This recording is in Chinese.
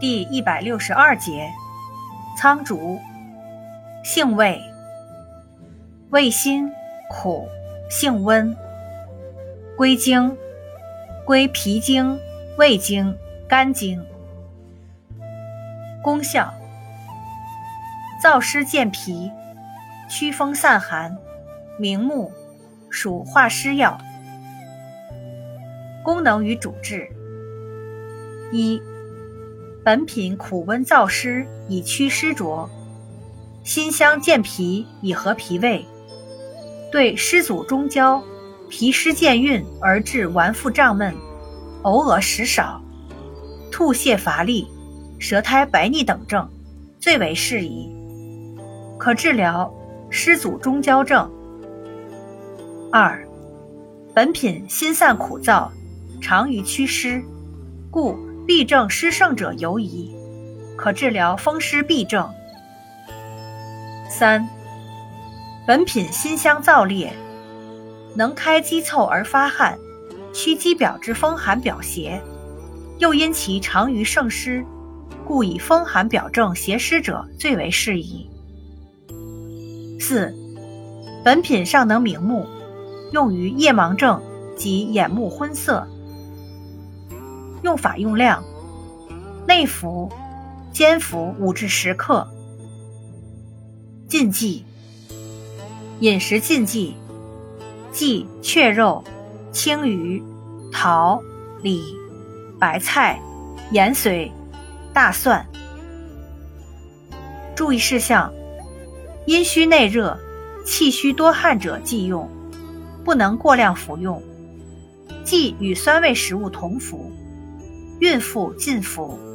第一百六十二节，苍竹，性味，味辛苦，性温，归经，归脾经、胃经、肝经。功效：燥湿健脾，祛风散寒，明目，属化湿药。功能与主治：一。本品苦温燥湿，以祛湿浊；辛香健脾，以和脾胃。对湿阻中焦、脾湿健运而致脘腹胀闷、偶恶食少、吐泻乏力、舌苔白腻等症，最为适宜。可治疗湿阻中焦症。二，本品辛散苦燥，长于祛湿，故。痹症湿盛者尤宜，可治疗风湿痹症。三，本品辛香燥烈，能开肌凑而发汗，驱肌表之风寒表邪，又因其长于盛湿，故以风寒表症邪湿者最为适宜。四，本品尚能明目，用于夜盲症及眼目昏涩。用法用量：内服，煎服五至十克。禁忌：饮食禁忌，忌雀肉、青鱼、桃、李、白菜、盐水、大蒜。注意事项：阴虚内热、气虚多汗者忌用，不能过量服用。忌与酸味食物同服。孕妇进服。